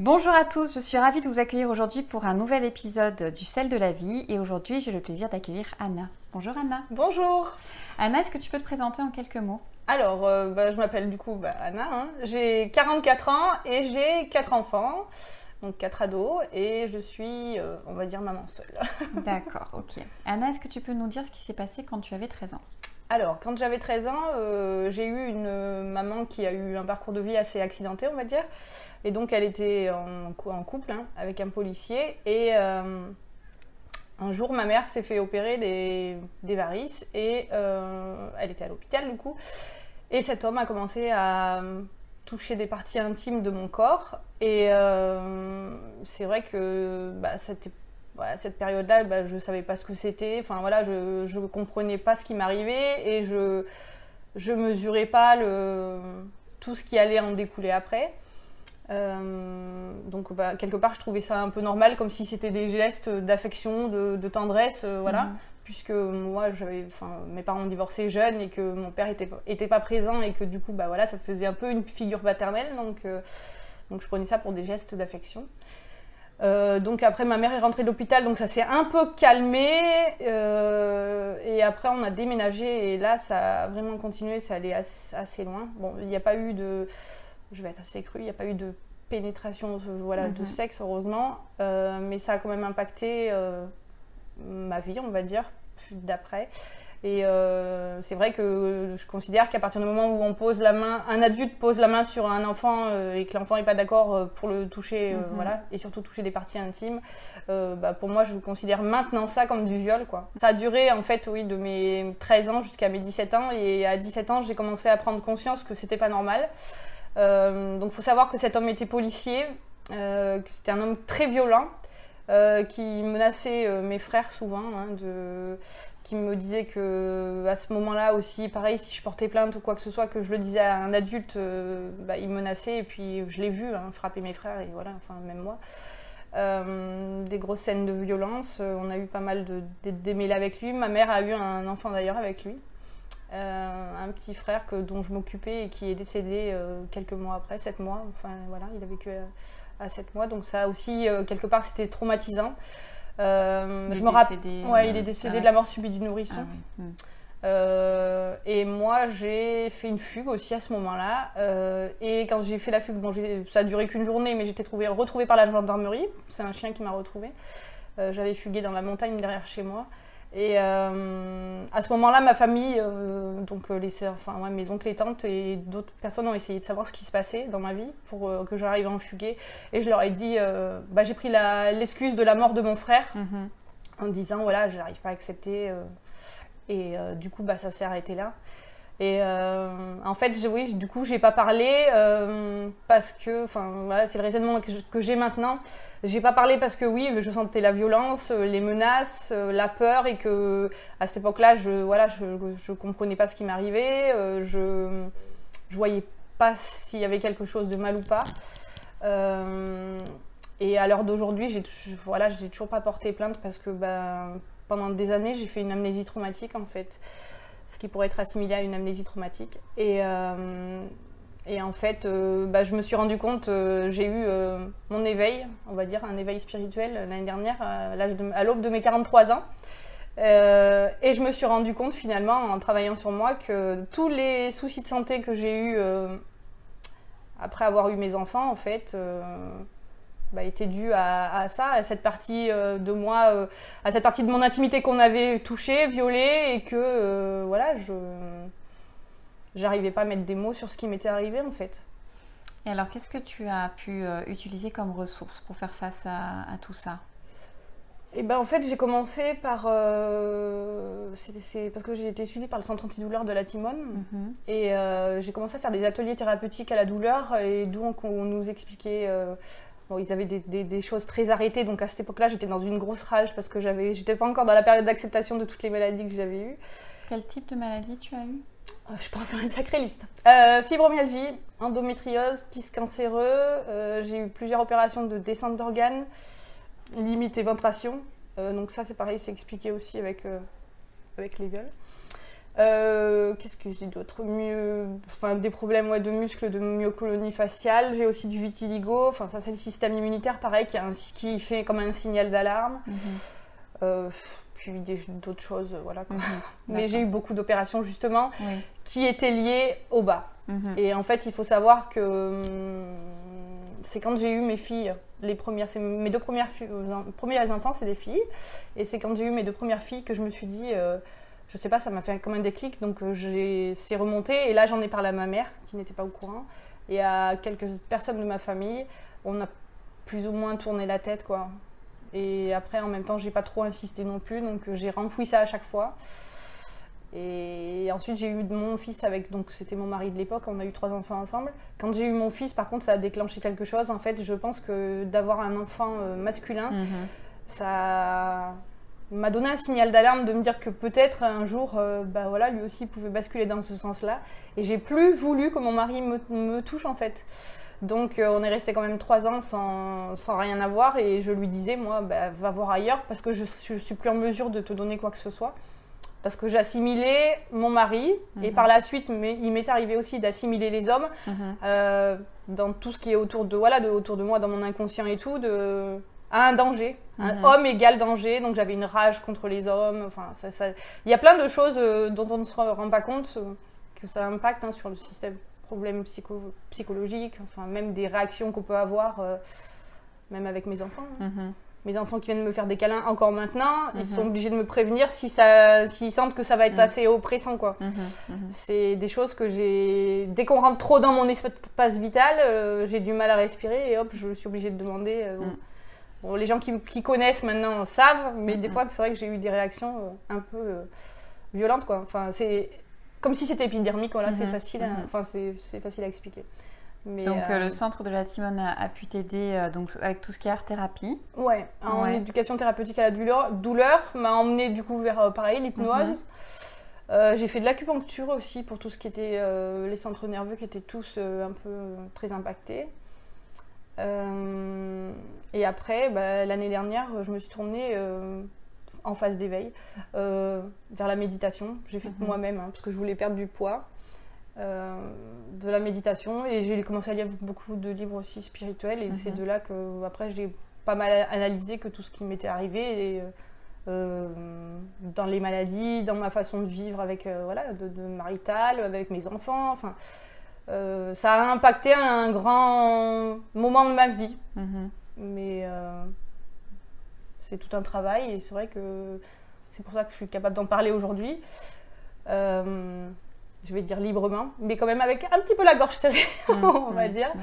Bonjour à tous, je suis ravie de vous accueillir aujourd'hui pour un nouvel épisode du Sel de la vie et aujourd'hui j'ai le plaisir d'accueillir Anna. Bonjour Anna. Bonjour. Anna, est-ce que tu peux te présenter en quelques mots? Alors, euh, bah, je m'appelle du coup bah, Anna, hein. j'ai 44 ans et j'ai 4 enfants, donc 4 ados et je suis, euh, on va dire, maman seule. D'accord, ok. Anna, est-ce que tu peux nous dire ce qui s'est passé quand tu avais 13 ans? Alors, quand j'avais 13 ans, euh, j'ai eu une euh, maman qui a eu un parcours de vie assez accidenté, on va dire. Et donc, elle était en, couple hein, avec un policier. Et euh, un jour, ma mère s'est fait opérer des, des varices et elle était à l'hôpital, du coup. Et cet homme a commencé à toucher des parties intimes de mon corps. Et c'est vrai que bah, c'était à cette période-là, bah, je ne savais pas ce que c'était. Enfin voilà, je ne comprenais pas ce qui m'arrivait et je ne mesurais pas le, tout ce qui allait en découler après. Euh, donc bah, quelque part, je trouvais ça un peu normal, comme si c'était des gestes d'affection, de, tendresse, euh, voilà. Mhm. Puisque moi, j'avais, mes parents ont divorcé jeunes et que mon père était, était pas présent et que du coup, bah voilà, ça faisait un peu une figure paternelle. Donc, euh, donc je prenais ça pour des gestes d'affection. Euh, donc après ma mère est rentrée de l'hôpital, donc ça s'est un peu calmé. Euh, et après on a déménagé et là ça a vraiment continué, ça allait assez, loin. Bon, il n'y a pas eu de, je vais être assez cru, il n'y a pas eu de pénétration voilà, de mhm. sexe heureusement, euh, mais ça a quand même impacté ma vie, on va dire, d'après. Et euh, c'est vrai que je considère qu'à partir du moment où on pose la main, un adulte pose la main sur un enfant euh, et que l'enfant n'est pas d'accord euh, pour le toucher, mhm. voilà, et surtout toucher des parties intimes, bah, pour moi, je considère maintenant ça comme du viol, quoi. Ça a duré, en fait, oui, de mes 13 ans jusqu'à mes 17 ans, et à 17 ans, j'ai commencé à prendre conscience que c'était pas normal. donc, il faut savoir que cet homme était policier, que c'était un homme très violent. qui menaçait mes frères souvent, hein, de, qui me disait que à ce moment-là aussi, pareil, si je portais plainte ou quoi que ce soit, que je le disais à un adulte, euh, bah, il menaçait. Et puis je l'ai vu hein, frapper mes frères et voilà, enfin même moi. Euh, des grosses scènes de violence. Euh, on a eu pas mal de, démêlés avec lui. Ma mère a eu un enfant d'ailleurs avec lui. un petit frère que, dont je m'occupais et qui est décédé quelques mois après, sept mois. Enfin voilà, il a vécu à, sept mois. Donc ça aussi, quelque part, c'était traumatisant. Euh, je me rappelle. Ouais, il est décédé de la mort subie du nourrisson. Ah hmm. euh, et moi, j'ai fait une fugue aussi à ce moment-là. Euh, et quand j'ai fait la fugue, bon, ça a duré qu'une journée, mais j'étais retrouvée par la gendarmerie. C'est un chien qui m'a retrouvée. J'avais fugué dans la montagne derrière chez moi. Et euh, à ce moment-là, ma famille, euh, donc euh, les sœurs, enfin mes oncles et tantes et d'autres personnes ont essayé de savoir ce qui se passait dans ma vie pour que j'arrive à en fuguer. Et je leur ai dit, bah, j'ai pris l'excuse de la mort de mon frère mhm. en disant, voilà, je n'arrive pas à accepter. et du coup, bah, ça s'est arrêté là. Et euh, en fait, oui, du coup, j'ai pas parlé euh, parce que, enfin, voilà, c'est le raisonnement que j'ai maintenant. J'ai pas parlé parce que oui, je sentais la violence, euh, les menaces, la peur et que à cette époque-là, je, voilà, je, comprenais pas ce qui m'arrivait, je, je voyais pas s'il y avait quelque chose de mal ou pas. et à l'heure d'aujourd'hui, j'ai, voilà, j'ai toujours pas porté plainte parce que, ben, pendant des années, j'ai fait une amnésie traumatique en fait ce qui pourrait être assimilé à une amnésie traumatique. Et, euh, et en fait, euh, bah, je me suis rendu compte, euh, j'ai eu mon éveil, on va dire un éveil spirituel l'année dernière, à, l'aube de mes 43 ans. et je me suis rendu compte finalement en travaillant sur moi que tous les soucis de santé que j'ai eus après avoir eu mes enfants, en fait, bah, était dû à, ça, à cette partie euh, de moi, euh, à cette partie de mon intimité qu'on avait touchée, violée, et que euh, voilà, je j'arrivais pas à mettre des mots sur ce qui m'était arrivé en fait. Et alors, qu'est-ce que tu as pu utiliser comme ressource pour faire face à, tout ça? Et eh ben en fait j'ai commencé par c'est parce que j'ai été suivie par le centre antidouleur de la Timone mhm. et j'ai commencé à faire des ateliers thérapeutiques à la douleur et d'où on, nous expliquait ils avaient des, choses très arrêtées, donc à cette époque-là, j'étais dans une grosse rage parce que j'avais, j'étais pas encore dans la période d'acceptation de toutes les maladies que j'avais eues. Quel type de maladie tu as eu euh, Je pense faire une sacrée liste. Euh, fibromyalgie, endométriose, kyste cancéreux, euh, j'ai eu plusieurs opérations de descente d'organes, limite éventration. donc ça, c'est pareil, c'est expliqué aussi avec, avec les viols. Euh, Qu'est-ce que j'ai d'autre Mieux, enfin des problèmes ouais, de muscles, de myocolonie faciale. J'ai aussi du vitiligo. Enfin ça c'est le système immunitaire pareil qui, a un- qui fait comme un signal d'alarme. Mhm. Euh, puis d'autres choses, voilà. quoi. Mhm. Mais j'ai eu beaucoup d'opérations justement Oui. qui étaient liées au bas. Mhm. Et en fait, il faut savoir que hum, c'est quand j'ai eu mes filles, les premières, c'est mes deux premières filles, euh, premiers enfants, c'est des filles. Et c'est quand j'ai eu mes deux premières filles que je me suis dit, euh, je sais pas, ça m'a fait comme un déclic, donc euh, j'ai, c'est remonté. Et là, j'en ai parlé à ma mère, qui n'était pas au courant, et à quelques personnes de ma famille. On a plus ou moins tourné la tête, quoi. Et après, en même temps, j'ai pas trop insisté non plus, donc euh, j'ai renfoui ça à chaque fois. Et ensuite, j'ai eu mon fils avec, donc c'était mon mari de l'époque, on a eu trois enfants ensemble. Quand j'ai eu mon fils, par contre, ça a déclenché quelque chose. En fait, je pense que d'avoir un enfant euh, masculin, Mhm. ça m'a donné un signal d'alarme de me dire que peut-être un jour, euh, bah voilà, lui aussi pouvait basculer dans ce sens-là. Et j'ai plus voulu que mon mari me, me touche en fait. Donc euh, on est resté quand même trois ans sans, sans rien avoir et je lui disais, moi, bah, va voir ailleurs parce que je, je suis plus en mesure de te donner quoi que ce soit. Parce que j'assimilais mon mari et Mhm. par la suite, mais, il m'est arrivé aussi d'assimiler les hommes Mhm. euh, dans tout ce qui est autour de voilà de autour de moi dans mon inconscient et tout de à un danger un Mhm. homme égale danger donc j'avais une rage contre les hommes enfin ça, ça- il y a plein de choses euh, dont on ne se rend pas compte euh, que ça impacte hein, sur le système problème psycho psychologique enfin même des réactions qu'on peut avoir euh, même avec mes enfants hein. Mhm. mes enfants qui viennent me faire des câlins encore maintenant Mhm. ils sont obligés de me prévenir si ça s'ils sentent que ça va être Mhm. assez oppressant quoi Mhm. Mhm. c'est des choses que j'ai. Dès qu'on rentre trop dans mon espace vital, j'ai du mal à respirer et hop, je suis obligée de demander. Bon, les gens qui, qui connaissent maintenant savent, mais des fois, c'est vrai que j'ai eu des réactions euh, un peu euh, violentes, quoi. Enfin, c'est comme si c'était épidermique, voilà, c'est facile. à-. Enfin, c'est facile à expliquer. Mais, Donc euh, le centre de la Timone a, a pu t'aider euh, donc avec tout ce qui est art thérapie. Ouais, en Ouais. éducation thérapeutique à la douleur, douleur m'a emmené du coup vers pareil l'hypnose. Mhm. Euh, j'ai fait de l'acupuncture aussi pour tout ce qui était les centres nerveux qui étaient tous un peu très impactés. Euh, et après, bah, l'année dernière, je me suis tournée euh, en phase d'éveil euh, vers la méditation. J'ai fait Mhm. moi-même hein, parce que je voulais perdre du poids. euh, de la méditation et j'ai commencé à lire beaucoup de livres aussi spirituels et Mhm. c'est de là que après j'ai pas mal analysé que tout ce qui m'était arrivé et, dans les maladies, dans ma façon de vivre avec voilà de, de marital, avec mes enfants, enfin euh, ça a impacté un grand moment de ma vie, Mhm. mais euh, c'est tout un travail et c'est vrai que c'est pour ça que je suis capable d'en parler aujourd'hui. Euh, je vais dire librement, mais quand même avec un petit peu la gorge serrée, on va Mhm. dire. Mhm.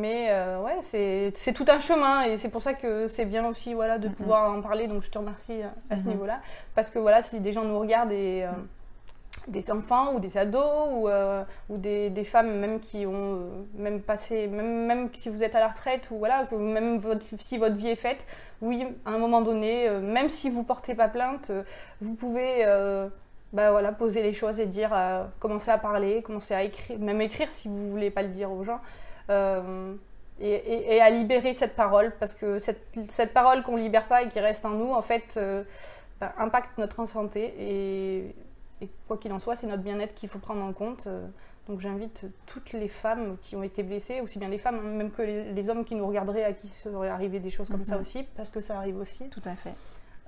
Mais ouais, c'est tout un chemin et c'est pour ça que c'est bien aussi voilà, de Mhm. pouvoir en parler. Donc je te remercie à ce Mhm. niveau-là. Parce que voilà, si des gens nous regardent et des enfants ou des ados ou, euh, ou des, des femmes même qui ont euh, même passé, même, même que vous êtes à la retraite ou voilà, même si votre vie est faite, oui, à un moment donné, euh, même si vous portez pas plainte, vous pouvez bah voilà, poser les choses et dire, commencer à parler, commencer à écrire, même écrire si vous voulez pas le dire aux gens. Et, à libérer cette parole, parce que cette, cette parole qu'on libère pas et qui reste en nous, en fait, bah, impacte notre santé. Et, et quoi qu'il en soit, c'est notre bien-être qu'il faut prendre en compte. Euh, Donc j'invite toutes les femmes qui ont été blessées, aussi bien les femmes, hein, même que les, les hommes qui nous regarderaient, à qui serait arrivé des choses comme ça Mhm. aussi, parce que ça arrive aussi. Tout à fait.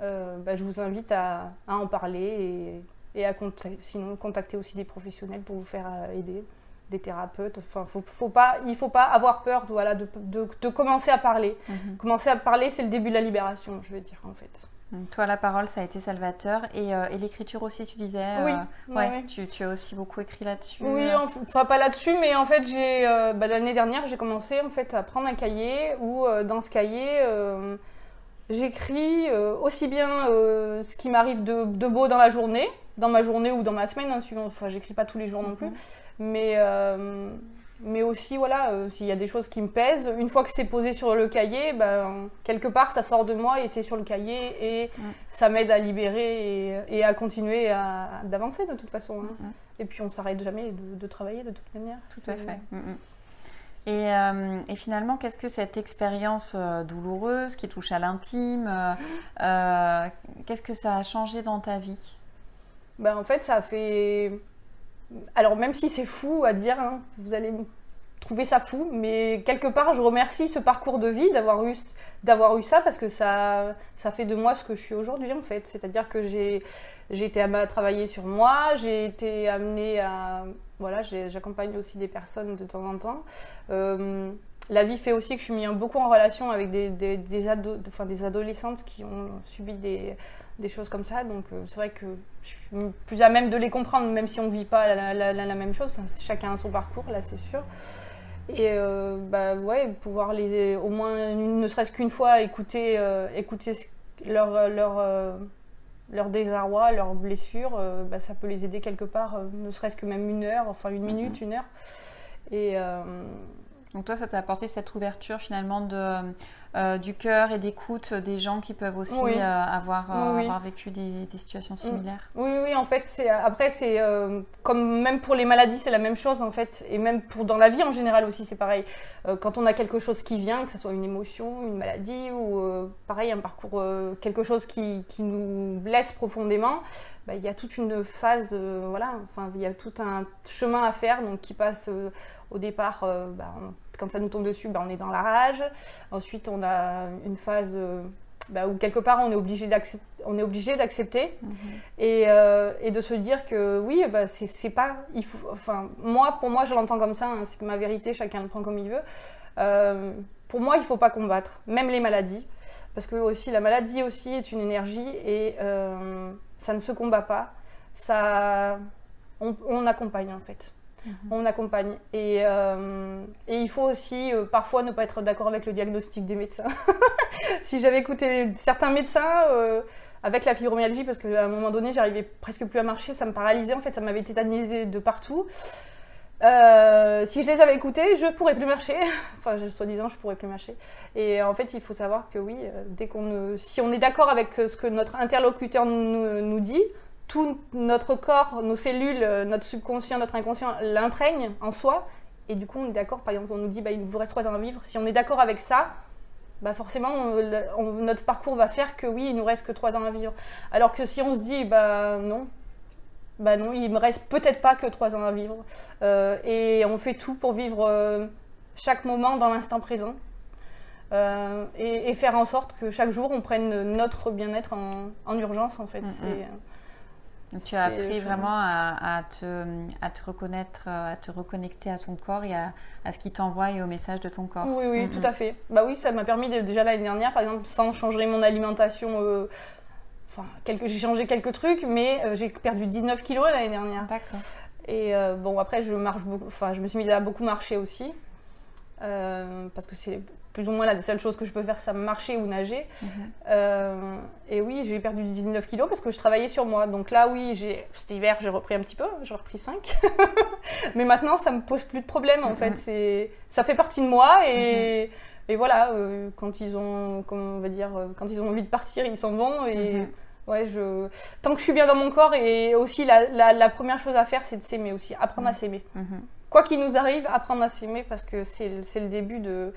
Euh, bah, je vous invite à, à en parler et, et à contacter, sinon contacter aussi des professionnels pour vous faire euh, aider, des thérapeutes. Enfin, faut, faut pas, il ne faut pas avoir peur voilà, de, de- de commencer à parler. Mhm. Commencer à parler, c'est le début de la libération, je veux dire, en fait. Donc, toi, la parole, ça a été salvateur. Et, euh, et l'écriture aussi, tu disais Oui, euh, oui, ouais. Tu, tu as aussi beaucoup écrit là-dessus. Oui, euh, enf- enfin pas là-dessus, mais en fait j'ai euh, bah, l'année dernière j'ai commencé en fait à prendre un cahier où dans ce cahier j'écris aussi bien ce qui m'arrive de, de beau dans la journée, dans ma journée ou dans ma semaine, hein, suivant. Enfin j'écris pas tous les jours non plus, Mhm. mais mais aussi voilà euh, s'il y a des choses qui me pèsent, une fois que c'est posé sur le cahier, ben quelque part ça sort de moi et c'est sur le cahier et ça m'aide à libérer et, et à continuer à d'avancer de toute façon. hein. Et puis on s'arrête jamais de, de travailler de toute manière. Tout à fait. Mm, mm. Et, euh, et finalement, qu'est-ce que cette expérience euh, douloureuse qui touche à l'intime, euh, qu'est-ce que ça a changé dans ta vie? Ben, En fait, ça fait. Alors, même si c'est fou à dire, hein, vous allez trouver ça fou, mais quelque part, je remercie ce parcours de vie d'avoir eu, ça parce que ça, fait de moi ce que je suis aujourd'hui en fait. C'est-à-dire que j'ai, j'ai été amenée à travailler sur moi, j'ai été amenée à. Voilà, j'accompagne aussi des personnes de temps en temps. Euh, la vie fait aussi que je suis mis beaucoup en relation avec des, des, des, enfin, des adolescentes qui ont subi des, des choses comme ça. Donc euh, c'est vrai que je suis plus à même de les comprendre, même si on ne vit pas la, la, même chose. Enfin, chacun a son parcours, là c'est sûr. Et euh, bah ouais, pouvoir les, au moins, ne serait-ce qu'une fois, écouter, euh, écouter leur, leur, leur désarroi, leurs blessures, bah, ça peut les aider quelque part, ne serait-ce que même une heure, enfin une minute, mm-hmm. une heure. Et donc toi, ça t'a apporté cette ouverture finalement de, euh, du cœur et d'écoute des gens qui peuvent aussi euh, avoir, euh, avoir, vécu des, situations mm. similaires. Oui, oui, en fait, c'est après c'est comme même pour les maladies, c'est la même chose en fait, et même pour dans la vie en général aussi, c'est pareil. quand on a quelque chose qui vient, que ce soit une émotion, une maladie ou pareil un parcours, quelque chose qui, qui, nous blesse profondément. Bah, il y a toute une phase, voilà, enfin, il y a tout un chemin à faire, donc qui passe au départ, bah, quand ça nous tombe dessus, bah, on est dans la rage. Ensuite, on a une phase euh, bah, où quelque part on est obligé d'accepter mhm. euh, et, de se dire que oui, bah, c'est pas. Il faut, enfin, moi, pour moi, je l'entends comme ça, hein, c'est ma vérité, chacun le prend comme il veut. Euh, pour moi, il faut pas combattre, même les maladies, parce que aussi la maladie aussi est une énergie et ça ne se combat pas, ça, on accompagne en fait. Mhm. on accompagne. Et, euh, et, il faut aussi euh, parfois ne pas être d'accord avec le diagnostic des médecins. si j'avais écouté certains médecins euh, avec la fibromyalgie, parce qu'à un moment donné, j'arrivais presque plus à marcher, ça me paralysait, en fait, ça m'avait tétanisé de partout. si je les avais écoutés, je pourrais plus marcher. enfin, soi-disant, je pourrais plus marcher. Et en fait, il faut savoir que oui, dès qu'on, si on est d'accord avec ce que notre interlocuteur nous, nous dit, tout notre corps, nos cellules, euh, notre subconscient, notre inconscient l'imprègne en soi. Et du coup, on est d'accord, par exemple, on nous dit bah, il vous reste trois ans à vivre. Si on est d'accord avec ça, bah forcément, notre parcours va faire que oui, il nous reste que trois ans à vivre. Alors que si on se dit bah non, bah non, il me reste peut-être pas que trois ans à vivre. Euh, et on fait tout pour vivre euh, chaque moment dans l'instant présent. et, faire en sorte que chaque jour on prenne notre bien-être en, urgence en fait. Mm-hmm. Tu as appris vraiment à, te, à, te, reconnaître, euh, à te reconnecter à ton corps et à, ce qui t'envoie et au message de ton corps. Oui, oui, tout à fait. Bah oui, ça m'a permis déjà l'année dernière, par exemple, sans changer mon alimentation. Euh, enfin, j'ai changé quelques trucs, mais euh, j'ai perdu 19 kilos l'année dernière. D'accord. Et bon, après, je marche beaucoup. Enfin, je me suis mise à beaucoup marcher aussi. parce que c'est plus ou moins la seule chose que je peux faire, ça marcher ou nager. Mhm. Euh, et oui, j'ai perdu 19 kilos parce que je travaillais sur moi. Donc là, oui, cet hiver, j'ai repris un petit peu, j'ai repris 5. Mais maintenant, ça me pose plus de problème en fait. Mhm. C'est, ça fait partie de moi et, mhm. et voilà, euh, quand ils ont, comment on va dire, euh, quand ils ont envie de partir, ils s'en vont et. Ouais, je... Tant que je suis bien dans mon corps, et aussi la, la, première chose à faire, c'est de s'aimer aussi, apprendre à s'aimer. Quoi qu'il nous arrive, apprendre à s'aimer parce que c'est le début de,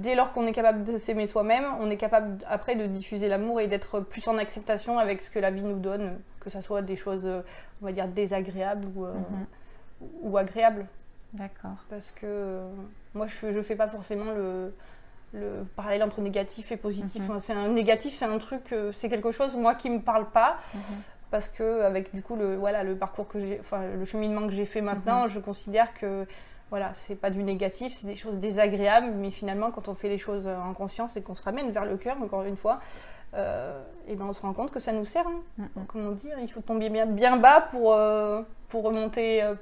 dès lors qu'on est capable de s'aimer soi-même, on est capable après de diffuser l'amour et d'être plus en acceptation avec ce que la vie nous donne, que ce soit des choses, on va dire, désagréables ou, euh, mhm. agréables. D'accord. Parce que euh, moi, je ne fais pas forcément le, le parallèle entre négatif et positif. Mhm. c'est un négatif, c'est un truc, euh, c'est quelque chose, moi, qui ne me parle pas. Mhm. Parce que avec du coup le voilà le parcours que j'ai, enfin le cheminement que j'ai fait maintenant, je considère que voilà, c'est pas du négatif, c'est des choses désagréables, mais finalement, quand on fait les choses en conscience et qu'on se ramène vers le cœur, encore une fois, euh, et ben on se rend compte que ça nous sert. Hein. Comme on dit, il faut tomber bien, bien bas pour, euh, pour remonter euh,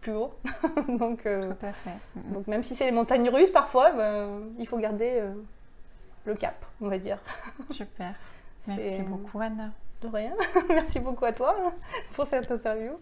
plus haut. donc, Tout à fait. donc, même si c'est les montagnes russes, parfois, ben, il faut garder le cap, on va dire. Super. Merci beaucoup, Anna. De rien. Merci beaucoup à toi pour cette interview.